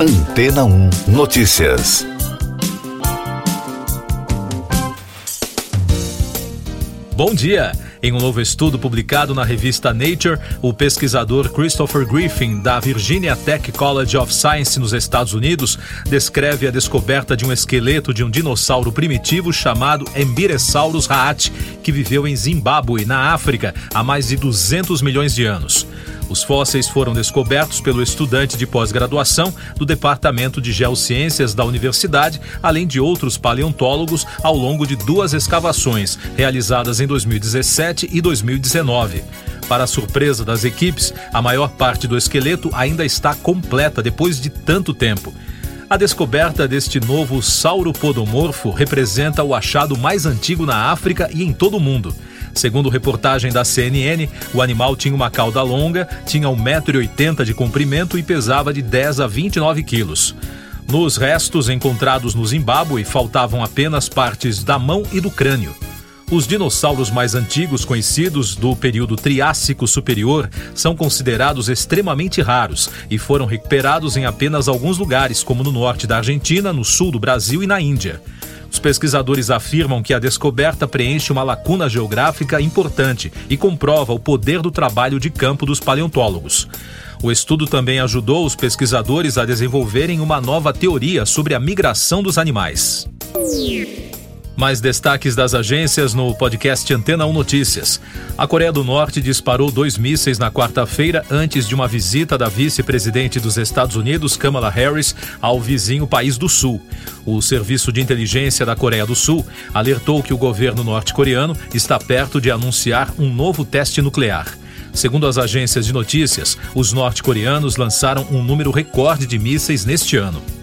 Antena 1 Notícias. Bom dia! Em um novo estudo publicado na revista Nature, o pesquisador Christopher Griffin, da Virginia Tech College of Science nos Estados Unidos, descreve a descoberta de um esqueleto de um dinossauro primitivo chamado Embiresaurus haat, que viveu em Zimbábue, na África, há mais de 200 milhões de anos. Os fósseis foram descobertos pelo estudante de pós-graduação do Departamento de Geociências da Universidade, além de outros paleontólogos, ao longo de duas escavações, realizadas em 2017 e 2019. Para a surpresa das equipes, a maior parte do esqueleto ainda está completa depois de tanto tempo. A descoberta deste novo sauropodomorfo representa o achado mais antigo na África e em todo o mundo. Segundo reportagem da CNN, o animal tinha uma cauda longa, tinha 1,80m de comprimento e pesava de 10 a 29 quilos. Nos restos encontrados no Zimbábue, faltavam apenas partes da mão e do crânio. Os dinossauros mais antigos conhecidos do período Triássico Superior são considerados extremamente raros e foram recuperados em apenas alguns lugares, como no norte da Argentina, no sul do Brasil e na Índia. Os pesquisadores afirmam que a descoberta preenche uma lacuna geográfica importante e comprova o poder do trabalho de campo dos paleontólogos. O estudo também ajudou os pesquisadores a desenvolverem uma nova teoria sobre a migração dos animais. Mais destaques das agências no podcast Antena 1 Notícias. A Coreia do Norte disparou dois mísseis na quarta-feira antes de uma visita da vice-presidente dos Estados Unidos, Kamala Harris, ao vizinho país do Sul. O Serviço de Inteligência da Coreia do Sul alertou que o governo norte-coreano está perto de anunciar um novo teste nuclear. Segundo as agências de notícias, os norte-coreanos lançaram um número recorde de mísseis neste ano.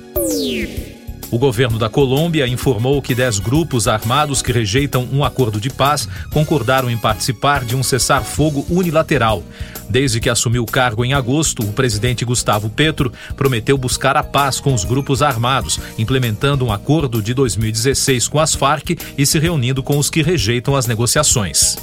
O governo da Colômbia informou que dez grupos armados que rejeitam um acordo de paz concordaram em participar de um cessar-fogo unilateral. Desde que assumiu o cargo em agosto, o presidente Gustavo Petro prometeu buscar a paz com os grupos armados, implementando um acordo de 2016 com as Farc e se reunindo com os que rejeitam as negociações.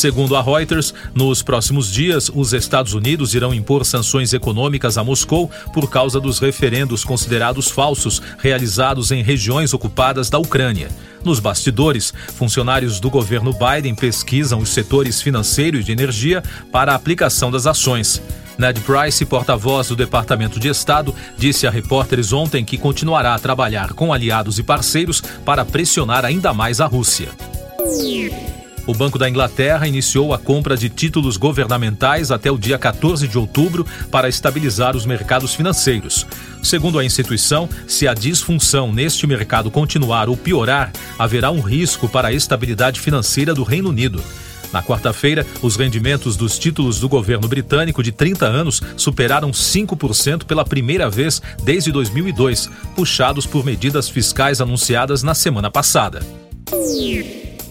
Segundo a Reuters, nos próximos dias, os Estados Unidos irão impor sanções econômicas a Moscou por causa dos referendos considerados falsos realizados em regiões ocupadas da Ucrânia. Nos bastidores, funcionários do governo Biden pesquisam os setores financeiro e de energia para a aplicação das ações. Ned Price, porta-voz do Departamento de Estado, disse a repórteres ontem que continuará a trabalhar com aliados e parceiros para pressionar ainda mais a Rússia. O Banco da Inglaterra iniciou a compra de títulos governamentais até o dia 14 de outubro para estabilizar os mercados financeiros. Segundo a instituição, se a disfunção neste mercado continuar ou piorar, haverá um risco para a estabilidade financeira do Reino Unido. Na quarta-feira, os rendimentos dos títulos do governo britânico de 30 anos superaram 5% pela primeira vez desde 2002, puxados por medidas fiscais anunciadas na semana passada.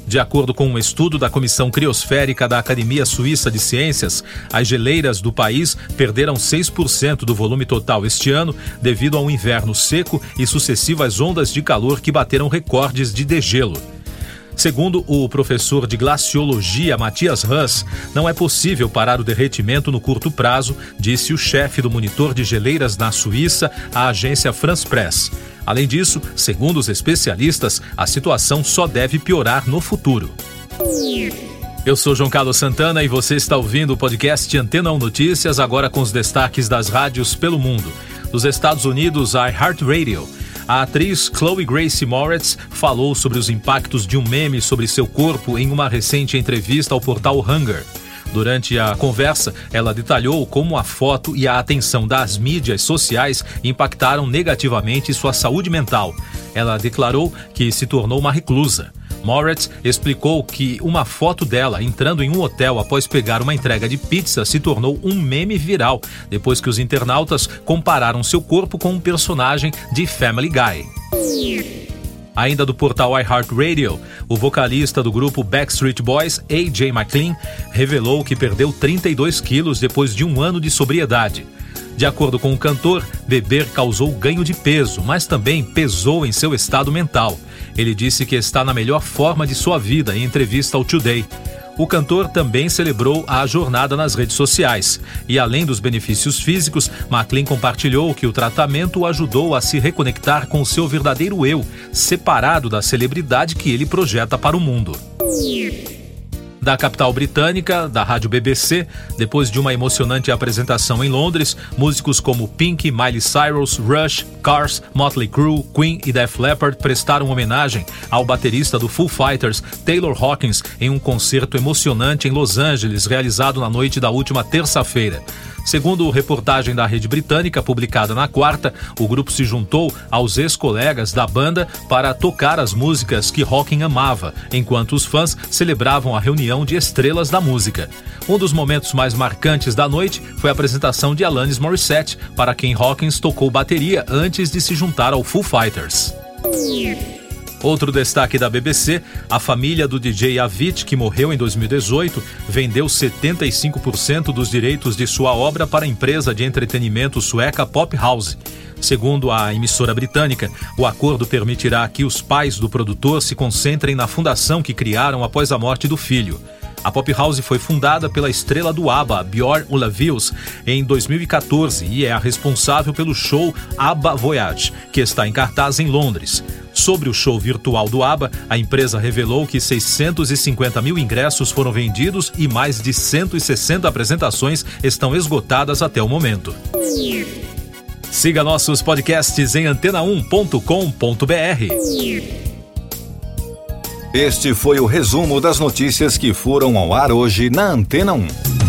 De acordo com um estudo da Comissão Criosférica da Academia Suíça de Ciências, as geleiras do país perderam 6% do volume total este ano devido a um inverno seco e sucessivas ondas de calor que bateram recordes de degelo. Segundo o professor de glaciologia Matias Huss, não é possível parar o derretimento no curto prazo, disse o chefe do monitor de geleiras na Suíça à agência France Press. Além disso, segundo os especialistas, a situação só deve piorar no futuro. Eu sou João Carlos Santana e você está ouvindo o podcast Antena 1 Notícias, agora com os destaques das rádios pelo mundo. Dos Estados Unidos, iHeartRadio. A atriz Chloe Grace Moretz falou sobre os impactos de um meme sobre seu corpo em uma recente entrevista ao portal Hunger. Durante a conversa, ela detalhou como a foto e a atenção das mídias sociais impactaram negativamente sua saúde mental. Ela declarou que se tornou uma reclusa. Moritz explicou que uma foto dela entrando em um hotel após pegar uma entrega de pizza se tornou um meme viral, depois que os internautas compararam seu corpo com um personagem de Family Guy. Ainda do portal iHeartRadio, o vocalista do grupo Backstreet Boys, AJ McLean, revelou que perdeu 32 quilos depois de um ano de sobriedade. De acordo com o cantor, beber causou ganho de peso, mas também pesou em seu estado mental. Ele disse que está na melhor forma de sua vida em entrevista ao Today. O cantor também celebrou a jornada nas redes sociais. E além dos benefícios físicos, McLean compartilhou que o tratamento o ajudou a se reconectar com seu verdadeiro eu, separado da celebridade que ele projeta para o mundo da capital britânica, da rádio BBC. Depois de uma emocionante apresentação em Londres, músicos como Pink, Miley Cyrus, Rush, Cars, Motley Crue, Queen e Def Leppard prestaram homenagem ao baterista do Foo Fighters, Taylor Hawkins, em um concerto emocionante em Los Angeles, realizado na noite da última terça-feira. Segundo reportagem da rede britânica publicada na quarta, o grupo se juntou aos ex-colegas da banda para tocar as músicas que Hawking amava, enquanto os fãs celebravam a reunião de estrelas da música. Um dos momentos mais marcantes da noite foi a apresentação de Alanis Morissette, para quem Hawkins tocou bateria antes de se juntar ao Foo Fighters. Outro destaque da BBC: a família do DJ Avicii, que morreu em 2018, vendeu 75% dos direitos de sua obra para a empresa de entretenimento sueca Pop House. Segundo a emissora britânica, o acordo permitirá que os pais do produtor se concentrem na fundação que criaram após a morte do filho. A Pop House foi fundada pela estrela do ABBA, Björn Ulvaeus, em 2014 e é a responsável pelo show ABBA Voyage, que está em cartaz em Londres. Sobre o show virtual do ABBA, a empresa revelou que 650 mil ingressos foram vendidos e mais de 160 apresentações estão esgotadas até o momento. Siga nossos podcasts em antena1.com.br. Este foi o resumo das notícias que foram ao ar hoje na Antena 1.